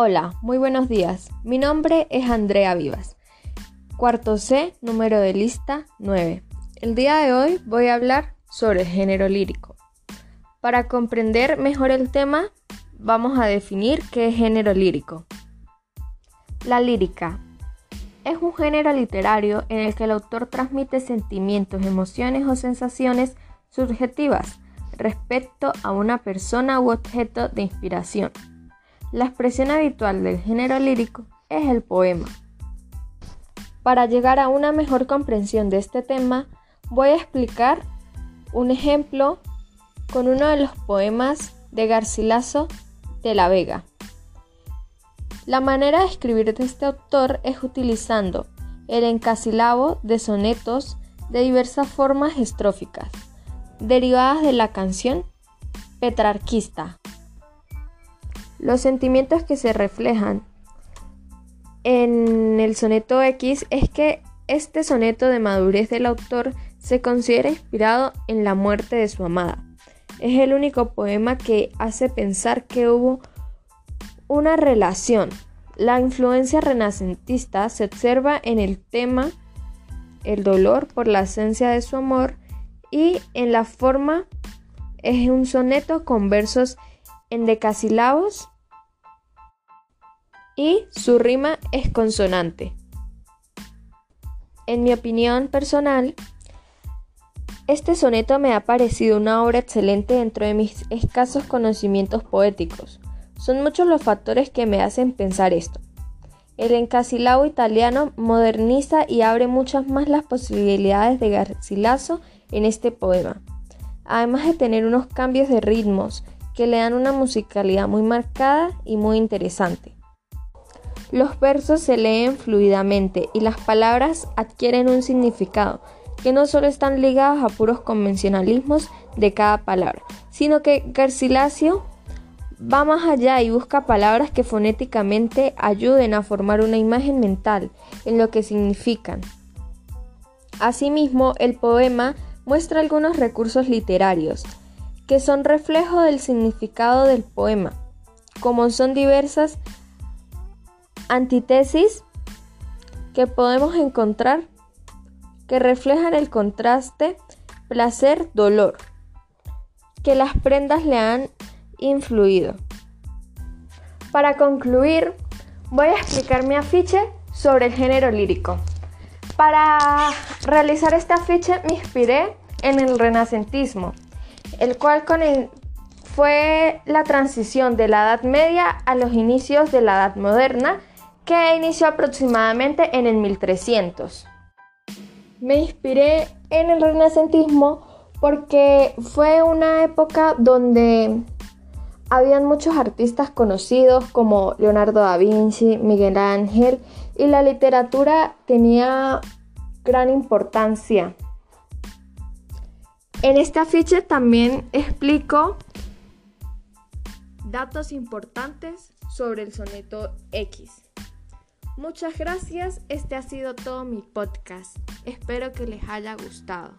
Hola, muy buenos días. Mi nombre es Andrea Vivas. Cuarto C, número de lista 9. El día de hoy voy a hablar sobre el género lírico. Para comprender mejor el tema, vamos a definir qué es género lírico. La lírica es un género literario en el que el autor transmite sentimientos, emociones o sensaciones subjetivas respecto a una persona u objeto de inspiración. La expresión habitual del género lírico es el poema. Para llegar a una mejor comprensión de este tema, voy a explicar un ejemplo con uno de los poemas de Garcilaso de la Vega. La manera de escribir de este autor es utilizando el encasilabo de sonetos de diversas formas estróficas, derivadas de la canción petrarquista. Los sentimientos que se reflejan en el soneto X es que este soneto de madurez del autor se considera inspirado en la muerte de su amada. Es el único poema que hace pensar que hubo una relación. La influencia renacentista se observa en el tema el dolor por la esencia de su amor y en la forma es un soneto con versos en decasílabos y su rima es consonante. En mi opinión personal, este soneto me ha parecido una obra excelente dentro de mis escasos conocimientos poéticos. Son muchos los factores que me hacen pensar esto. El encasilado italiano moderniza y abre muchas más las posibilidades de Garcilaso en este poema, además de tener unos cambios de ritmos que le dan una musicalidad muy marcada y muy interesante. Los versos se leen fluidamente y las palabras adquieren un significado que no solo están ligados a puros convencionalismos de cada palabra, sino que Garcilaso va más allá y busca palabras que fonéticamente ayuden a formar una imagen mental en lo que significan. Asimismo, el poema muestra algunos recursos literarios que son reflejo del significado del poema, como son diversas antítesis que podemos encontrar que reflejan el contraste placer-dolor que las prendas le han influido. Para concluir, voy a explicar mi afiche sobre el género lírico. Para realizar este afiche me inspiré en el renacentismo, el cual fue la transición de la Edad Media a los inicios de la Edad Moderna, que inició aproximadamente en el 1300. Me inspiré en el renacentismo porque fue una época donde habían muchos artistas conocidos como Leonardo da Vinci, Miguel Ángel y la literatura tenía gran importancia. En este afiche también explico datos importantes sobre el soneto X. Muchas gracias, este ha sido todo mi podcast. Espero que les haya gustado.